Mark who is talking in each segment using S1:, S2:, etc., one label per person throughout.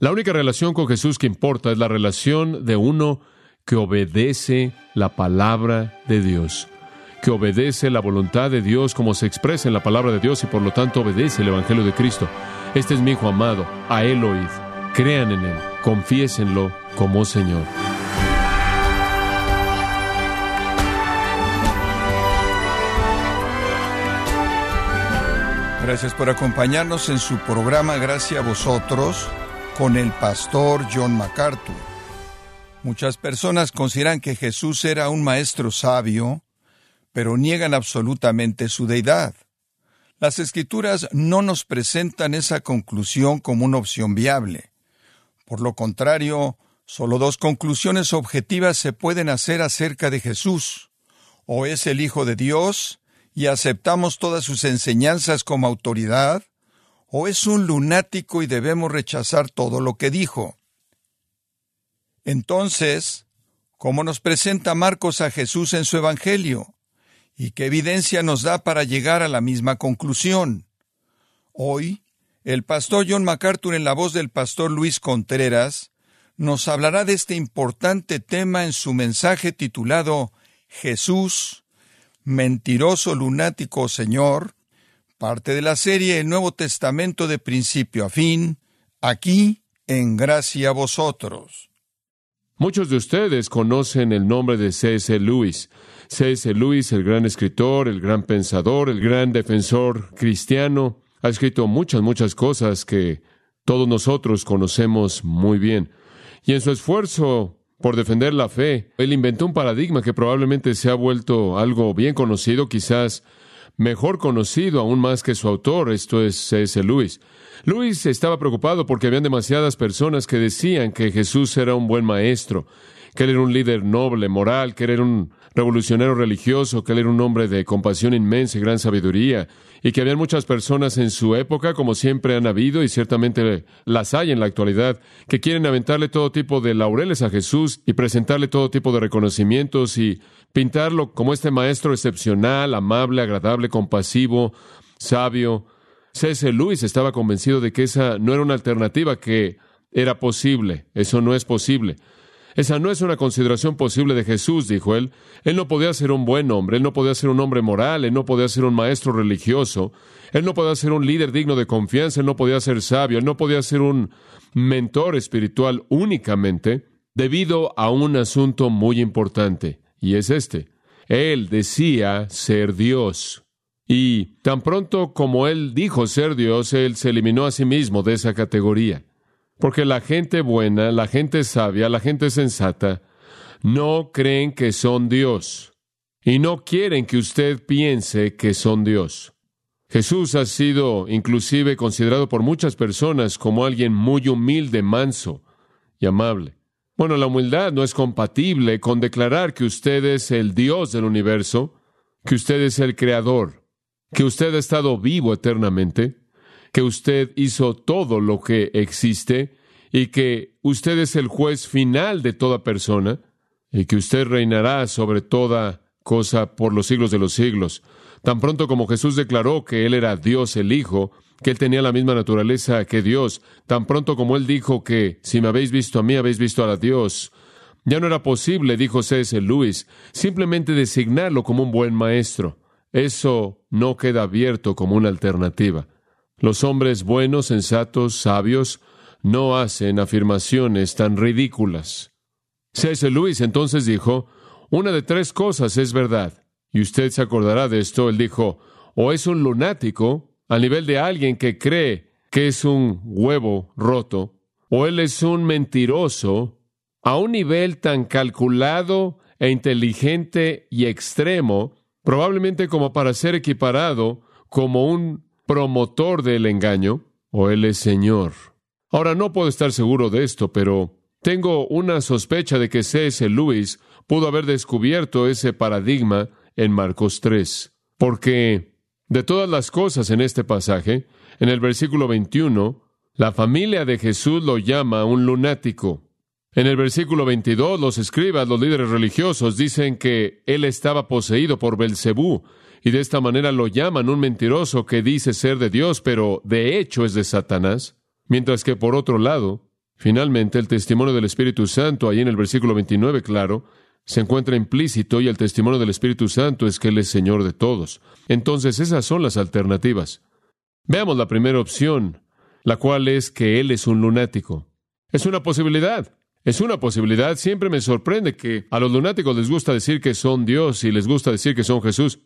S1: La única relación con Jesús que importa es la relación de uno que obedece la palabra de Dios, que obedece la voluntad de Dios como se expresa en la palabra de Dios y por lo tanto obedece el Evangelio de Cristo. Este es mi Hijo amado, a Él oíd. Crean en Él, confiésenlo como Señor.
S2: Gracias por acompañarnos en su programa Gracias a vosotros con el pastor John MacArthur. Muchas personas consideran que Jesús era un maestro sabio, pero niegan absolutamente su deidad. Las escrituras no nos presentan esa conclusión como una opción viable. Por lo contrario, solo dos conclusiones objetivas se pueden hacer acerca de Jesús. O es el Hijo de Dios, y aceptamos todas sus enseñanzas como autoridad, o es un lunático y debemos rechazar todo lo que dijo. Entonces, ¿cómo nos presenta Marcos a Jesús en su Evangelio? ¿Y qué evidencia nos da para llegar a la misma conclusión? Hoy, el pastor John MacArthur en la voz del pastor Luis Contreras nos hablará de este importante tema en su mensaje titulado Jesús, Mentiroso Lunático Señor, parte de la serie El Nuevo Testamento de principio a fin, aquí en Gracia a Vosotros.
S1: Muchos de ustedes conocen el nombre de C.S. Lewis. C.S. Lewis, el gran escritor, el gran pensador, el gran defensor cristiano, ha escrito muchas, muchas cosas que todos nosotros conocemos muy bien. Y en su esfuerzo por defender la fe. Él inventó un paradigma que probablemente se ha vuelto algo bien conocido, quizás mejor conocido aún más que su autor, esto es C.S. Lewis. Lewis estaba preocupado porque habían demasiadas personas que decían que Jesús era un buen maestro, que él era un líder noble, moral, que él era un revolucionario religioso, que él era un hombre de compasión inmensa y gran sabiduría, y que había muchas personas en su época, como siempre han habido, y ciertamente las hay en la actualidad, que quieren aventarle todo tipo de laureles a Jesús y presentarle todo tipo de reconocimientos y pintarlo como este maestro excepcional, amable, agradable, compasivo, sabio. C.S. Lewis estaba convencido de que esa no era una alternativa que era posible. Eso no es posible. Esa no es una consideración posible de Jesús, dijo él. Él no podía ser un buen hombre, él no podía ser un hombre moral, él no podía ser un maestro religioso, él no podía ser un líder digno de confianza, él no podía ser sabio, él no podía ser un mentor espiritual únicamente debido a un asunto muy importante, y es este. Él decía ser Dios. Y tan pronto como él dijo ser Dios, él se eliminó a sí mismo de esa categoría. Porque la gente buena, la gente sabia, la gente sensata, no creen que son Dios y no quieren que usted piense que son Dios. Jesús ha sido inclusive considerado por muchas personas como alguien muy humilde, manso y amable. Bueno, la humildad no es compatible con declarar que usted es el Dios del universo, que usted es el Creador, que usted ha estado vivo eternamente, que usted hizo todo lo que existe y que usted es el juez final de toda persona y que usted reinará sobre toda cosa por los siglos de los siglos. Tan pronto como Jesús declaró que Él era Dios el Hijo, que Él tenía la misma naturaleza que Dios, tan pronto como Él dijo que si me habéis visto a mí, habéis visto a Dios, ya no era posible, dijo C.S. Lewis, simplemente designarlo como un buen maestro. Eso no queda abierto como una alternativa. Los hombres buenos, sensatos, sabios, no hacen afirmaciones tan ridículas. C.S. Lewis entonces dijo, una de tres cosas es verdad, y usted se acordará de esto, él dijo, o es un lunático, al nivel de alguien que cree que es un huevo roto, o él es un mentiroso, a un nivel tan calculado e inteligente y extremo, probablemente como para ser equiparado como un promotor del engaño, o él es Señor. Ahora no puedo estar seguro de esto, pero tengo una sospecha de que C.S. Lewis pudo haber descubierto ese paradigma en Marcos 3, porque de todas las cosas en este pasaje, en el versículo 21, la familia de Jesús lo llama un lunático. En el versículo 22, los escribas, los líderes religiosos, dicen que él estaba poseído por Belcebú, y de esta manera lo llaman un mentiroso que dice ser de Dios, pero de hecho es de Satanás. Mientras que por otro lado, Finalmente, el testimonio del Espíritu Santo, ahí en el versículo 29, claro, se encuentra implícito y el testimonio del Espíritu Santo es que Él es Señor de todos. Entonces, esas son las alternativas. Veamos la primera opción, la cual es que Él es un lunático. Es una posibilidad. Es una posibilidad. Siempre me sorprende que a los lunáticos les gusta decir que son Dios y les gusta decir que son Jesús.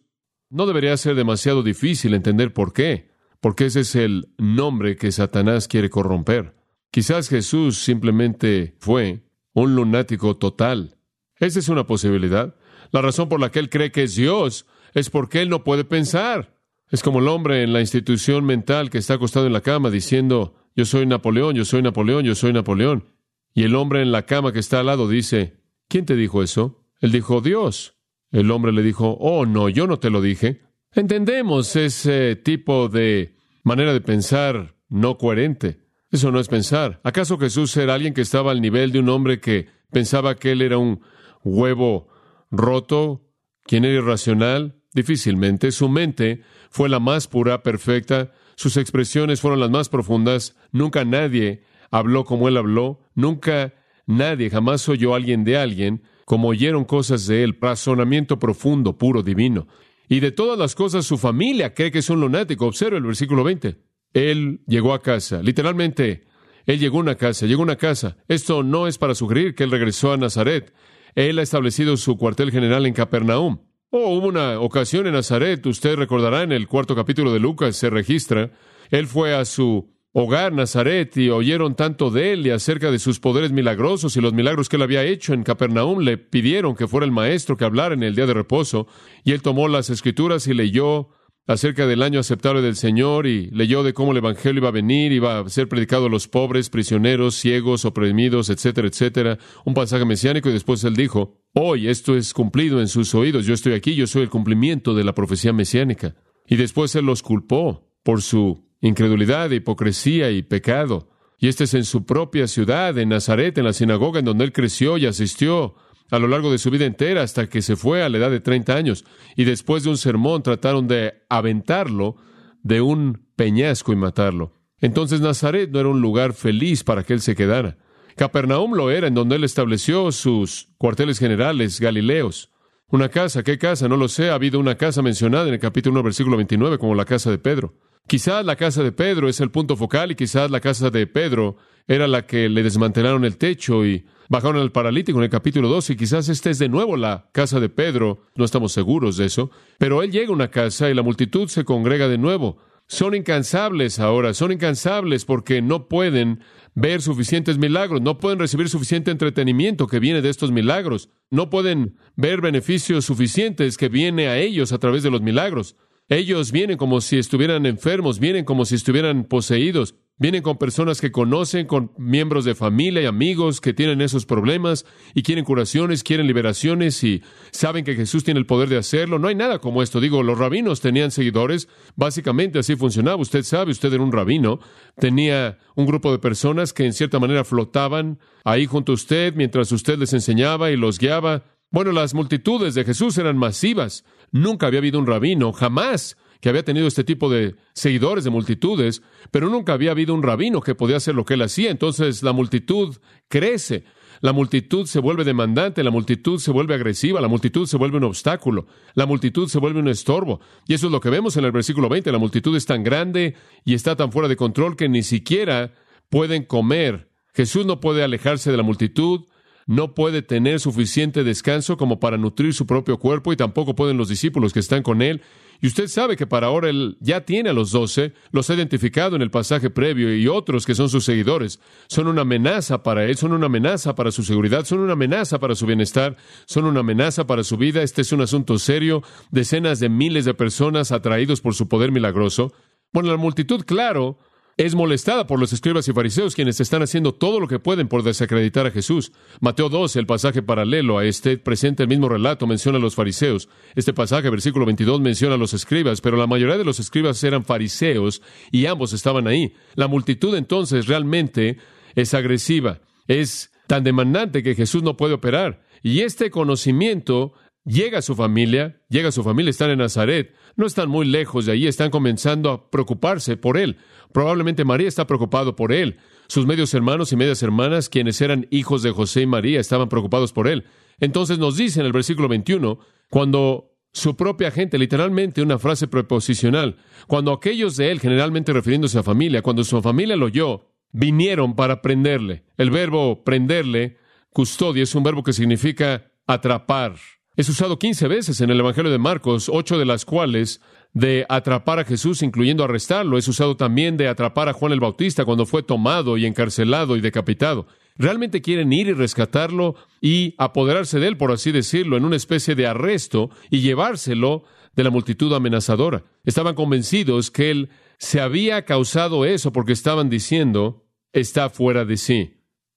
S1: No debería ser demasiado difícil entender por qué, porque ese es el nombre que Satanás quiere corromper. Quizás Jesús simplemente fue un lunático total. Esa es una posibilidad. La razón por la que él cree que es Dios es porque él no puede pensar. Es como el hombre en la institución mental que está acostado en la cama diciendo, yo soy Napoleón, yo soy Napoleón, yo soy Napoleón. Y el hombre en la cama que está al lado dice, ¿quién te dijo eso? Él dijo, Dios. El hombre le dijo, oh, no, yo no te lo dije. Entendemos ese tipo de manera de pensar no coherente. Eso no es pensar. ¿Acaso Jesús era alguien que estaba al nivel de un hombre que pensaba que él era un huevo roto, quien era irracional? Difícilmente. Su mente fue la más pura, perfecta. Sus expresiones fueron las más profundas. Nunca nadie habló como él habló, nunca nadie jamás oyó a alguien de alguien como oyeron cosas de él, razonamiento profundo, puro, divino. Y de todas las cosas su familia cree que es un lunático. Observa el versículo 20. Él llegó a casa, literalmente, él llegó a una casa, llegó a una casa. Esto no es para sugerir que él regresó a Nazaret. Él ha establecido su cuartel general en Capernaum. Oh, hubo una ocasión en Nazaret, usted recordará en el cuarto capítulo de Lucas, se registra. Él fue a su hogar, Nazaret, y oyeron tanto de él y acerca de sus poderes milagrosos y los milagros que él había hecho en Capernaum, le pidieron que fuera el maestro que hablara en el día de reposo, y él tomó las escrituras y leyó acerca del año aceptable del Señor y leyó de cómo el Evangelio iba a venir, iba a ser predicado a los pobres, prisioneros, ciegos, oprimidos, etcétera, etcétera, un pasaje mesiánico y después él dijo, hoy esto es cumplido en sus oídos, yo estoy aquí, yo soy el cumplimiento de la profecía mesiánica. Y después él los culpó por su incredulidad, hipocresía y pecado. Y este es en su propia ciudad, en Nazaret, en la sinagoga en donde él creció y asistió a lo largo de su vida entera hasta que se fue a la edad de 30 años. Y después de un sermón trataron de aventarlo de un peñasco y matarlo. Entonces Nazaret no era un lugar feliz para que él se quedara. Capernaum lo era, en donde él estableció sus cuarteles generales galileos. Una casa, ¿qué casa? No lo sé. Ha habido una casa mencionada en el capítulo 1, versículo 29, como la casa de Pedro. Quizás la casa de Pedro es el punto focal y quizás la casa de Pedro era la que le desmantelaron el techo y bajaron al paralítico en el capítulo 12 y quizás esta es de nuevo la casa de Pedro, no estamos seguros de eso, pero él llega a una casa y la multitud se congrega de nuevo. Son incansables ahora, son incansables porque no pueden ver suficientes milagros, no pueden recibir suficiente entretenimiento que viene de estos milagros, no pueden ver beneficios suficientes que viene a ellos a través de los milagros. Ellos vienen como si estuvieran enfermos, vienen como si estuvieran poseídos, vienen con personas que conocen, con miembros de familia y amigos que tienen esos problemas y quieren curaciones, quieren liberaciones y saben que Jesús tiene el poder de hacerlo. No hay nada como esto. Digo, los rabinos tenían seguidores, básicamente así funcionaba. Usted sabe, usted era un rabino, tenía un grupo de personas que en cierta manera flotaban ahí junto a usted mientras usted les enseñaba y los guiaba. Bueno, las multitudes de Jesús eran masivas. Nunca había habido un rabino, jamás, que había tenido este tipo de seguidores de multitudes, pero nunca había habido un rabino que podía hacer lo que él hacía. Entonces la multitud crece, la multitud se vuelve demandante, la multitud se vuelve agresiva, la multitud se vuelve un obstáculo, la multitud se vuelve un estorbo. Y eso es lo que vemos en el versículo 20. La multitud es tan grande y está tan fuera de control que ni siquiera pueden comer. Jesús no puede alejarse de la multitud, no puede tener suficiente descanso como para nutrir su propio cuerpo y tampoco pueden los discípulos que están con él. Y usted sabe que para ahora él ya tiene a los doce, los ha identificado en el pasaje previo y otros que son sus seguidores. Son una amenaza para él, son una amenaza para su seguridad, son una amenaza para su bienestar, son una amenaza para su vida. Este es un asunto serio. Decenas de miles de personas atraídos por su poder milagroso. Bueno, la multitud, claro, es molestada por los escribas y fariseos quienes están haciendo todo lo que pueden por desacreditar a Jesús. Mateo 12, el pasaje paralelo a este, presenta el mismo relato, menciona a los fariseos. Este pasaje, versículo 22, menciona a los escribas, pero la mayoría de los escribas eran fariseos y ambos estaban ahí. La multitud entonces realmente es agresiva, es tan demandante que Jesús no puede operar. Y este conocimiento llega su familia, llega su familia, están en Nazaret, no están muy lejos de ahí, están comenzando a preocuparse por él. Probablemente María está preocupado por él. Sus medios hermanos y medias hermanas, quienes eran hijos de José y María, estaban preocupados por él. Entonces nos dice en el versículo 21, cuando su propia gente, literalmente una frase preposicional, cuando aquellos de él, generalmente refiriéndose a familia, cuando su familia lo oyó, vinieron para prenderle. El verbo prenderle, custodia, es un verbo que significa atrapar. Es usado 15 veces en el Evangelio de Marcos, ocho de las cuales de atrapar a Jesús, incluyendo arrestarlo. Es usado también de atrapar a Juan el Bautista cuando fue tomado y encarcelado y decapitado. Realmente quieren ir y rescatarlo y apoderarse de él, por así decirlo, en una especie de arresto y llevárselo de la multitud amenazadora. Estaban convencidos que él se había causado eso porque estaban diciendo, está fuera de sí.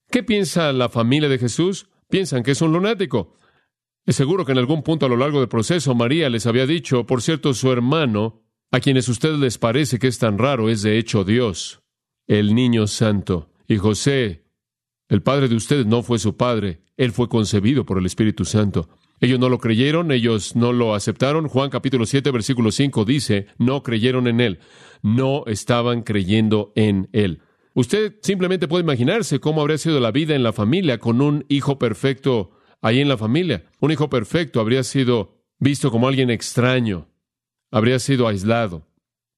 S1: ¿Qué piensa la familia de Jesús? Piensan que es un lunático. Es seguro que en algún punto a lo largo del proceso María les había dicho, por cierto, su hermano, a quienes a ustedes les parece que es tan raro, es de hecho Dios, el niño santo. Y José, el padre de ustedes, no fue su padre, él fue concebido por el Espíritu Santo. Ellos no lo creyeron, ellos no lo aceptaron. Juan capítulo 7, versículo 5 dice, no creyeron en él, no estaban creyendo en él. Usted simplemente puede imaginarse cómo habría sido la vida en la familia con un hijo perfecto ahí en la familia. Un hijo perfecto habría sido visto como alguien extraño, habría sido aislado.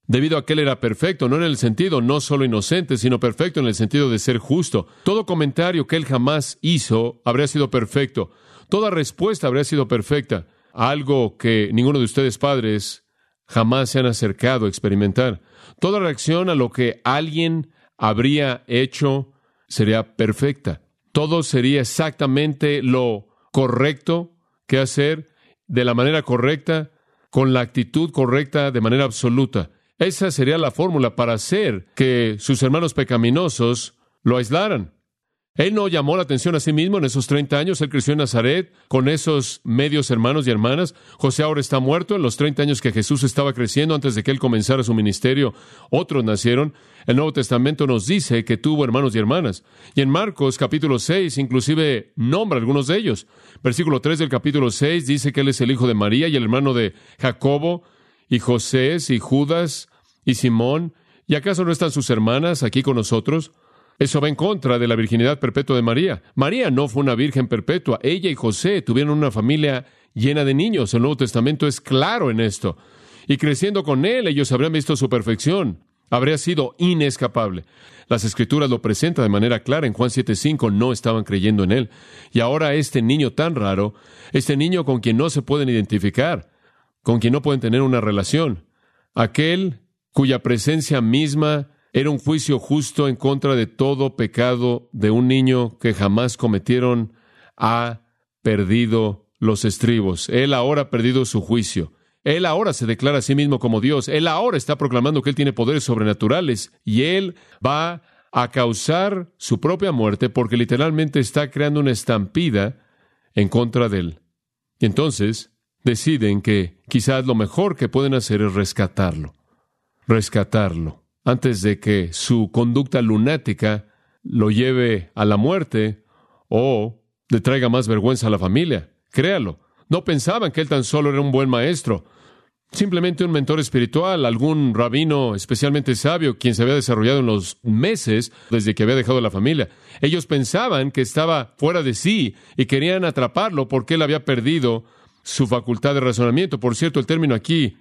S1: Debido a que él era perfecto, no en el sentido no solo inocente, sino perfecto en el sentido de ser justo. Todo comentario que él jamás hizo habría sido perfecto. Toda respuesta habría sido perfecta. Algo que ninguno de ustedes padres jamás se han acercado a experimentar. Toda reacción a lo que alguien habría hecho sería perfecta. Todo sería exactamente lo correcto que hacer, de la manera correcta, con la actitud correcta, de manera absoluta. Esa sería la fórmula para hacer que sus hermanos pecaminosos lo aislaran. Él no llamó la atención a sí mismo en esos 30 años. Él creció en Nazaret con esos medios hermanos y hermanas. José ahora está muerto. En los 30 años que Jesús estaba creciendo antes de que él comenzara su ministerio, otros nacieron. El Nuevo Testamento nos dice que tuvo hermanos y hermanas. Y en Marcos capítulo 6 inclusive nombra algunos de ellos. Versículo 3 del capítulo 6 dice que él es el hijo de María y el hermano de Jacobo y José y Judas y Simón. ¿Y acaso no están sus hermanas aquí con nosotros? Eso va en contra de la virginidad perpetua de María. María no fue una virgen perpetua. Ella y José tuvieron una familia llena de niños. El Nuevo Testamento es claro en esto. Y creciendo con él, ellos habrían visto su perfección. Habría sido inescapable. Las escrituras lo presentan de manera clara. En Juan 7:5 no estaban creyendo en él. Y ahora este niño tan raro, este niño con quien no se pueden identificar, con quien no pueden tener una relación, aquel cuya presencia misma era un juicio justo en contra de todo pecado de un niño que jamás cometieron, ha perdido los estribos. Él ahora ha perdido su juicio. Él ahora se declara a sí mismo como Dios. Él ahora está proclamando que Él tiene poderes sobrenaturales y Él va a causar su propia muerte porque literalmente está creando una estampida en contra de Él. Y entonces deciden que quizás lo mejor que pueden hacer es rescatarlo. Rescatarlo antes de que su conducta lunática lo lleve a la muerte o le traiga más vergüenza a la familia. Créalo. No pensaban que él tan solo era un buen maestro, simplemente un mentor espiritual, algún rabino especialmente sabio, quien se había desarrollado en los meses desde que había dejado la familia. Ellos pensaban que estaba fuera de sí y querían atraparlo porque él había perdido su facultad de razonamiento. Por cierto, el término aquí,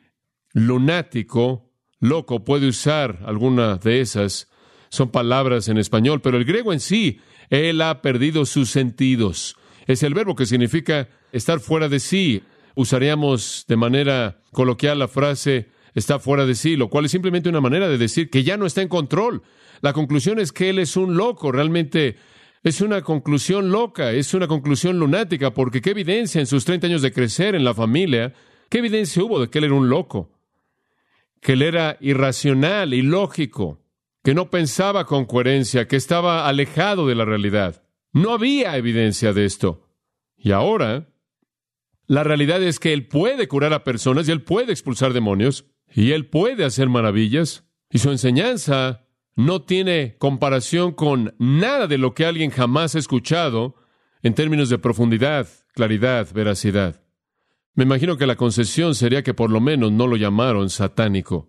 S1: lunático, loco puede usar alguna de esas. Son palabras en español, pero el griego en sí, él ha perdido sus sentidos. Es el verbo que significa estar fuera de sí. Usaríamos de manera coloquial la frase está fuera de sí, lo cual es simplemente una manera de decir que ya no está en control. La conclusión es que él es un loco, realmente es una conclusión loca, es una conclusión lunática, porque qué evidencia en sus 30 años de crecer en la familia, qué evidencia hubo de que él era un loco que él era irracional, ilógico, que no pensaba con coherencia, que estaba alejado de la realidad. No había evidencia de esto. Y ahora, la realidad es que Él puede curar a personas y Él puede expulsar demonios y Él puede hacer maravillas. Y su enseñanza no tiene comparación con nada de lo que alguien jamás ha escuchado en términos de profundidad, claridad, veracidad. Me imagino que la concesión sería que por lo menos no lo llamaron satánico.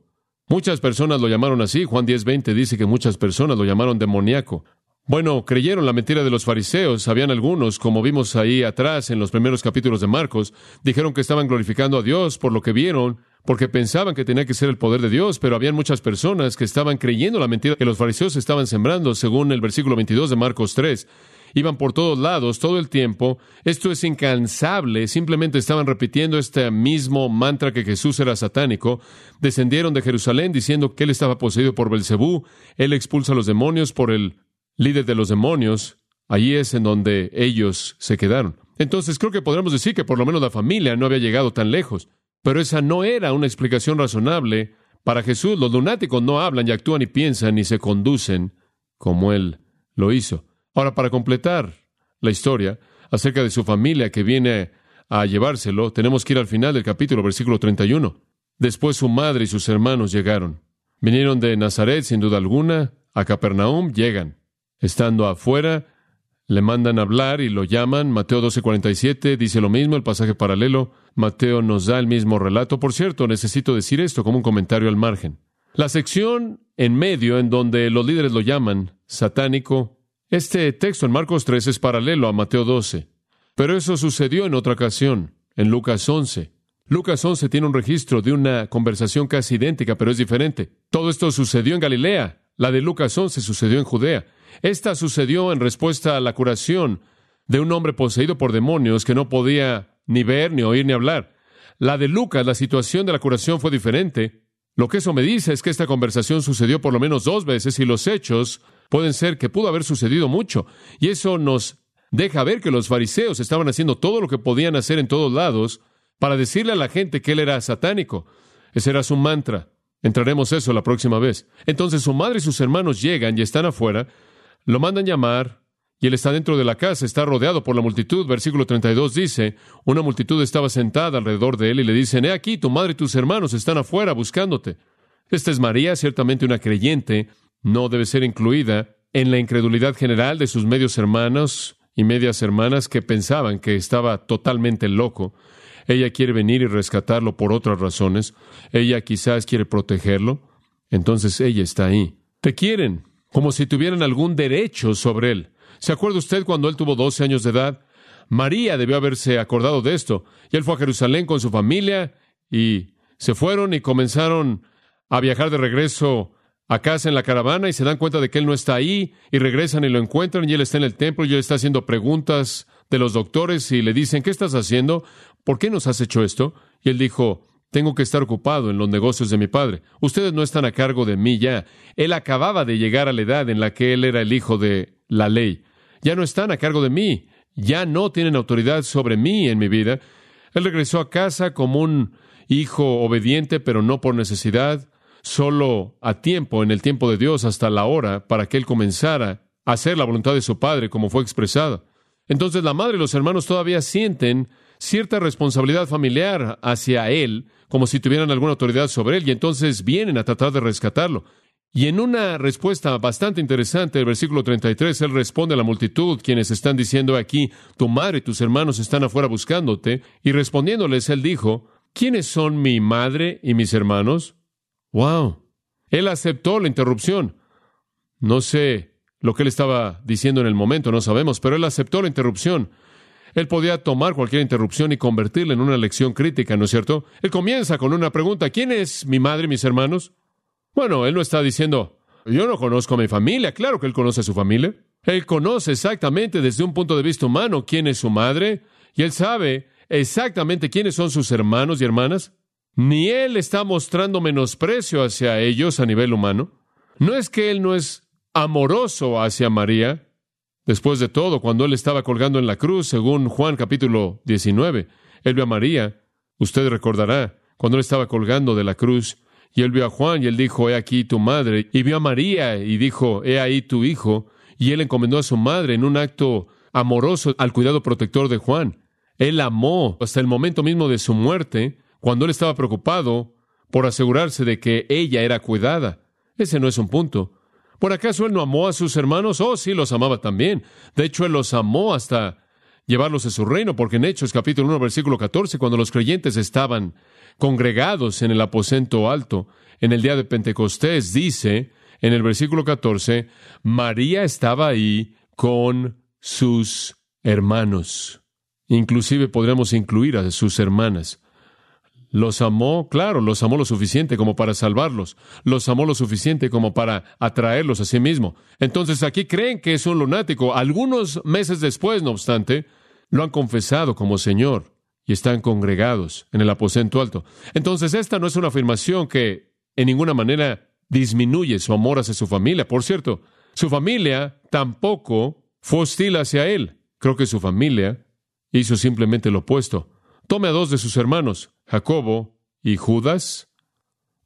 S1: Muchas personas lo llamaron así. Juan 10:20 dice que muchas personas lo llamaron demoníaco. Bueno, creyeron la mentira de los fariseos. Habían algunos, como vimos ahí atrás en los primeros capítulos de Marcos, dijeron que estaban glorificando a Dios por lo que vieron, porque pensaban que tenía que ser el poder de Dios, pero habían muchas personas que estaban creyendo la mentira que los fariseos estaban sembrando, según el versículo 22 de Marcos 3. Iban por todos lados todo el tiempo. Esto es incansable. Simplemente estaban repitiendo este mismo mantra que Jesús era satánico. Descendieron de Jerusalén diciendo que él estaba poseído por Belcebú. Él expulsa a los demonios por el líder de los demonios, allí es en donde ellos se quedaron. Entonces creo que podríamos decir que por lo menos la familia no había llegado tan lejos. Pero esa no era una explicación razonable para Jesús. Los lunáticos no hablan y actúan y piensan y se conducen como Él lo hizo. Ahora, para completar la historia acerca de su familia que viene a llevárselo, tenemos que ir al final del capítulo, versículo 31. Después su madre y sus hermanos llegaron. Vinieron de Nazaret, sin duda alguna, a Capernaum, llegan. Estando afuera, le mandan hablar y lo llaman. Mateo 12:47 dice lo mismo, el pasaje paralelo. Mateo nos da el mismo relato. Por cierto, necesito decir esto como un comentario al margen. La sección en medio en donde los líderes lo llaman satánico, este texto en Marcos 3 es paralelo a Mateo 12. Pero eso sucedió en otra ocasión, en Lucas 11. Lucas 11 tiene un registro de una conversación casi idéntica, pero es diferente. Todo esto sucedió en Galilea. La de Lucas 11 sucedió en Judea. Esta sucedió en respuesta a la curación de un hombre poseído por demonios que no podía ni ver, ni oír, ni hablar. La de Lucas, la situación de la curación fue diferente. Lo que eso me dice es que esta conversación sucedió por lo menos dos veces y los hechos pueden ser que pudo haber sucedido mucho. Y eso nos deja ver que los fariseos estaban haciendo todo lo que podían hacer en todos lados para decirle a la gente que él era satánico. Ese era su mantra. Entraremos eso la próxima vez. Entonces su madre y sus hermanos llegan y están afuera, lo mandan llamar y él está dentro de la casa, está rodeado por la multitud. Versículo 32 dice, una multitud estaba sentada alrededor de él y le dicen, he aquí, tu madre y tus hermanos están afuera buscándote. Esta es María, ciertamente una creyente, no debe ser incluida en la incredulidad general de sus medios hermanos y medias hermanas que pensaban que estaba totalmente loco. Ella quiere venir y rescatarlo por otras razones. Ella quizás quiere protegerlo. Entonces ella está ahí. Te quieren, como si tuvieran algún derecho sobre él. ¿Se acuerda usted cuando él tuvo 12 años de edad? María debió haberse acordado de esto. Y él fue a Jerusalén con su familia y se fueron y comenzaron a viajar de regreso a casa en la caravana y se dan cuenta de que él no está ahí y regresan y lo encuentran y él está en el templo y él está haciendo preguntas de los doctores y le dicen, ¿qué estás haciendo? ¿Por qué nos has hecho esto? Y él dijo, tengo que estar ocupado en los negocios de mi padre. Ustedes no están a cargo de mí ya. Él acababa de llegar a la edad en la que él era el hijo de la ley. Ya no están a cargo de mí. Ya no tienen autoridad sobre mí en mi vida. Él regresó a casa como un hijo obediente, pero no por necesidad, solo a tiempo, en el tiempo de Dios, hasta la hora, para que él comenzara a hacer la voluntad de su padre, como fue expresada. Entonces la madre y los hermanos todavía sienten cierta responsabilidad familiar hacia él, como si tuvieran alguna autoridad sobre él, y entonces vienen a tratar de rescatarlo. Y en una respuesta bastante interesante, el versículo 33, él responde a la multitud, quienes están diciendo aquí, tu madre y tus hermanos están afuera buscándote, y respondiéndoles, él dijo, ¿quiénes son mi madre y mis hermanos? ¡Wow! Él aceptó la interrupción. No sé lo que él estaba diciendo en el momento, no sabemos, pero él aceptó la interrupción. Él podía tomar cualquier interrupción y convertirla en una lección crítica, ¿no es cierto? Él comienza con una pregunta, ¿quién es mi madre y mis hermanos? Bueno, él no está diciendo, yo no conozco a mi familia, claro que él conoce a su familia. Él conoce exactamente desde un punto de vista humano quién es su madre y él sabe exactamente quiénes son sus hermanos y hermanas. Ni él está mostrando menosprecio hacia ellos a nivel humano. No es que él no es amoroso hacia María, Después de todo, cuando él estaba colgando en la cruz, según Juan capítulo 19, él vio a María, usted recordará, cuando él estaba colgando de la cruz, y él vio a Juan y él dijo, he aquí tu madre, y vio a María y dijo, he ahí tu hijo, y él encomendó a su madre en un acto amoroso al cuidado protector de Juan. Él amó hasta el momento mismo de su muerte, cuando él estaba preocupado por asegurarse de que ella era cuidada. Ese no es un punto. ¿Por acaso él no amó a sus hermanos? Oh, sí, los amaba también. De hecho, él los amó hasta llevarlos a su reino, porque en Hechos capítulo 1 versículo 14, cuando los creyentes estaban congregados en el aposento alto, en el día de Pentecostés, dice en el versículo 14, María estaba ahí con sus hermanos. Inclusive podríamos incluir a sus hermanas. Los amó, claro, los amó lo suficiente como para salvarlos, los amó lo suficiente como para atraerlos a sí mismo. Entonces aquí creen que es un lunático. Algunos meses después, no obstante, lo han confesado como Señor y están congregados en el aposento alto. Entonces esta no es una afirmación que en ninguna manera disminuye su amor hacia su familia. Por cierto, su familia tampoco fue hostil hacia él. Creo que su familia hizo simplemente lo opuesto. Tome a dos de sus hermanos, Jacobo y Judas,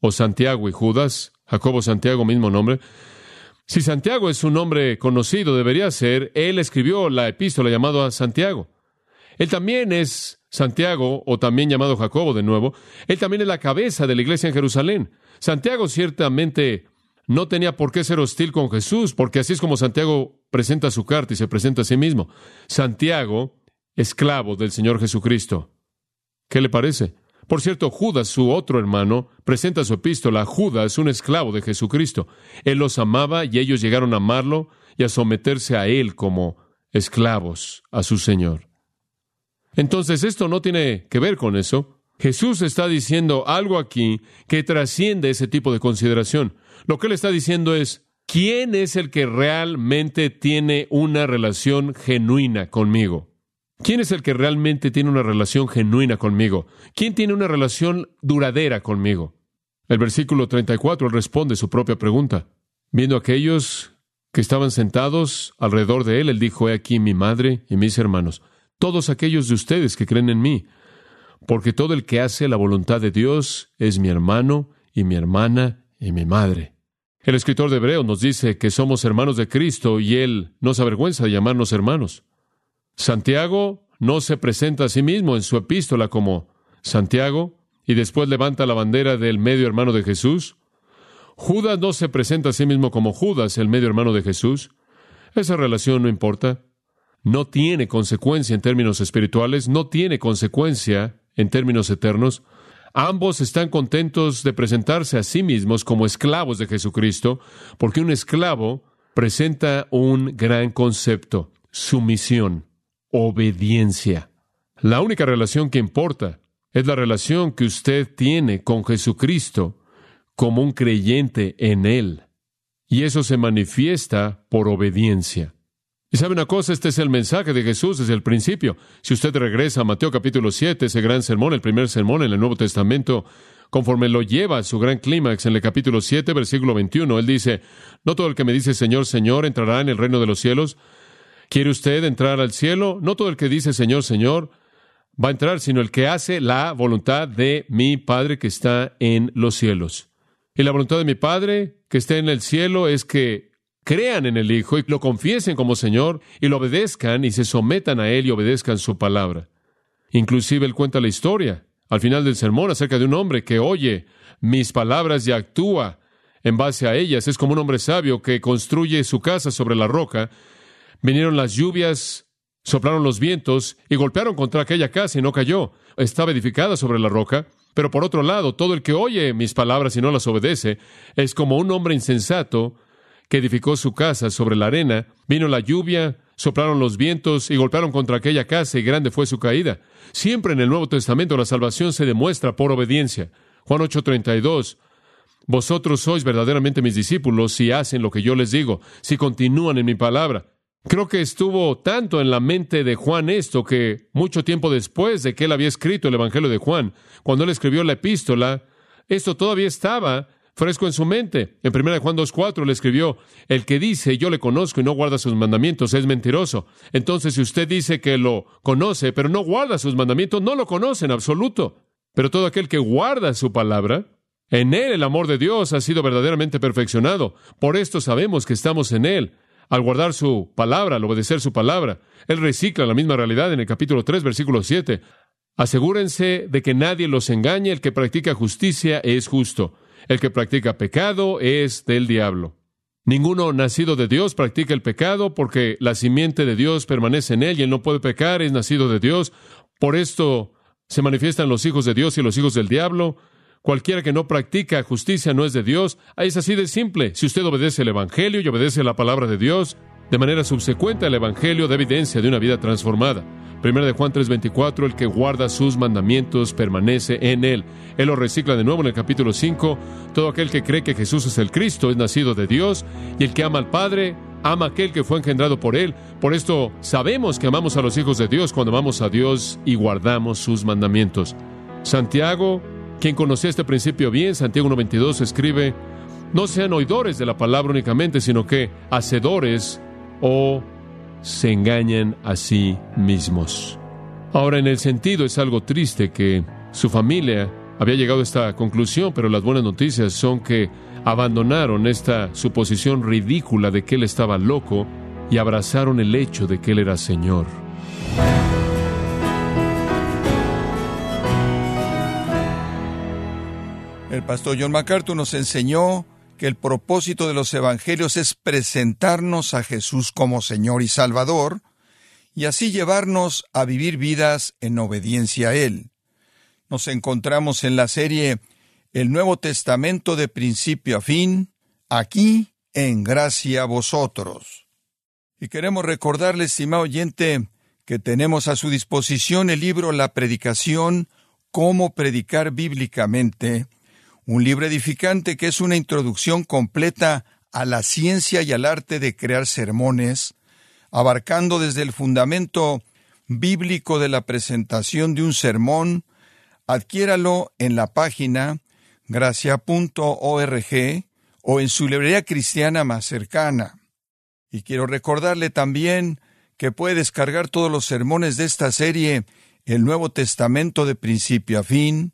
S1: o Santiago y Judas, Jacobo, Santiago, mismo nombre. Si Santiago es un nombre conocido, debería ser, él escribió la epístola llamada Santiago. Él también es Santiago, o también llamado Jacobo de nuevo, él también es la cabeza de la iglesia en Jerusalén. Santiago ciertamente no tenía por qué ser hostil con Jesús, porque así es como Santiago presenta su carta y se presenta a sí mismo. Santiago, esclavo del Señor Jesucristo. ¿Qué le parece? Por cierto, Judas, su otro hermano, presenta su epístola. Judas, un esclavo de Jesucristo. Él los amaba y ellos llegaron a amarlo y a someterse a él como esclavos a su Señor. Entonces, esto no tiene que ver con eso. Jesús está diciendo algo aquí que trasciende ese tipo de consideración. Lo que él está diciendo es, ¿quién es el que realmente tiene una relación genuina conmigo? ¿Quién es el que realmente tiene una relación genuina conmigo? ¿Quién tiene una relación duradera conmigo? El versículo 34 responde su propia pregunta. Viendo a aquellos que estaban sentados alrededor de él, él dijo, He aquí mi madre y mis hermanos, todos aquellos de ustedes que creen en mí, porque todo el que hace la voluntad de Dios es mi hermano y mi hermana y mi madre. El escritor de Hebreo nos dice que somos hermanos de Cristo y él no se avergüenza de llamarnos hermanos. Santiago no se presenta a sí mismo en su epístola como Santiago y después levanta la bandera del medio hermano de Jesús. Judas no se presenta a sí mismo como Judas, el medio hermano de Jesús. Esa relación no importa. No tiene consecuencia en términos espirituales, no tiene consecuencia en términos eternos. Ambos están contentos de presentarse a sí mismos como esclavos de Jesucristo, porque un esclavo presenta un gran concepto, sumisión obediencia. La única relación que importa es la relación que usted tiene con Jesucristo como un creyente en Él. Y eso se manifiesta por obediencia. Y sabe una cosa, este es el mensaje de Jesús desde el principio. Si usted regresa a Mateo capítulo 7, ese gran sermón, el primer sermón en el Nuevo Testamento, conforme lo lleva a su gran clímax en el capítulo 7, versículo 21, él dice, no todo el que me dice Señor, Señor entrará en el reino de los cielos, ¿Quiere usted entrar al cielo? No todo el que dice Señor, Señor va a entrar, sino el que hace la voluntad de mi Padre que está en los cielos. Y la voluntad de mi Padre que está en el cielo es que crean en el Hijo y lo confiesen como Señor y lo obedezcan y se sometan a Él y obedezcan su palabra. Inclusive Él cuenta la historia al final del sermón acerca de un hombre que oye mis palabras y actúa en base a ellas. Es como un hombre sabio que construye su casa sobre la roca Vinieron las lluvias, soplaron los vientos y golpearon contra aquella casa y no cayó. Estaba edificada sobre la roca. Pero por otro lado, todo el que oye mis palabras y no las obedece es como un hombre insensato que edificó su casa sobre la arena. Vino la lluvia, soplaron los vientos y golpearon contra aquella casa y grande fue su caída. Siempre en el Nuevo Testamento la salvación se demuestra por obediencia. Juan 8:32. Vosotros sois verdaderamente mis discípulos si hacen lo que yo les digo, si continúan en mi palabra. Creo que estuvo tanto en la mente de Juan esto que mucho tiempo después de que él había escrito el Evangelio de Juan, cuando él escribió la epístola, esto todavía estaba fresco en su mente. En 1 Juan 2.4 le escribió, el que dice yo le conozco y no guarda sus mandamientos es mentiroso. Entonces si usted dice que lo conoce, pero no guarda sus mandamientos, no lo conoce en absoluto. Pero todo aquel que guarda su palabra, en él el amor de Dios ha sido verdaderamente perfeccionado. Por esto sabemos que estamos en él al guardar su palabra, al obedecer su palabra. Él recicla la misma realidad en el capítulo 3, versículo 7. Asegúrense de que nadie los engañe, el que practica justicia es justo, el que practica pecado es del diablo. Ninguno nacido de Dios practica el pecado porque la simiente de Dios permanece en él y él no puede pecar, es nacido de Dios. Por esto se manifiestan los hijos de Dios y los hijos del diablo. Cualquiera que no practica justicia no es de Dios. Ahí es así de simple. Si usted obedece el Evangelio y obedece la palabra de Dios, de manera subsecuente al Evangelio da evidencia de una vida transformada. Primera de Juan 3:24, el que guarda sus mandamientos permanece en él. Él lo recicla de nuevo en el capítulo 5. Todo aquel que cree que Jesús es el Cristo es nacido de Dios y el que ama al Padre ama a aquel que fue engendrado por él. Por esto sabemos que amamos a los hijos de Dios cuando amamos a Dios y guardamos sus mandamientos. Santiago, quien conocía este principio bien, Santiago 1:22 escribe, no sean oidores de la palabra únicamente, sino que hacedores o se engañan a sí mismos. Ahora, en el sentido es algo triste que su familia había llegado a esta conclusión, pero las buenas noticias son que abandonaron esta suposición ridícula de que él estaba loco y abrazaron el hecho de que él era Señor.
S2: El pastor John MacArthur nos enseñó que el propósito de los evangelios es presentarnos a Jesús como Señor y Salvador, y así llevarnos a vivir vidas en obediencia a Él. Nos encontramos en la serie El Nuevo Testamento de principio a fin, aquí en gracia a vosotros. Y queremos recordarle, estimado oyente, que tenemos a su disposición el libro La Predicación, Cómo Predicar Bíblicamente, un libro edificante que es una introducción completa a la ciencia y al arte de crear sermones, abarcando desde el fundamento bíblico de la presentación de un sermón, adquiéralo en la página gracia.org o en su librería cristiana más cercana. Y quiero recordarle también que puede descargar todos los sermones de esta serie, el Nuevo Testamento de principio a fin,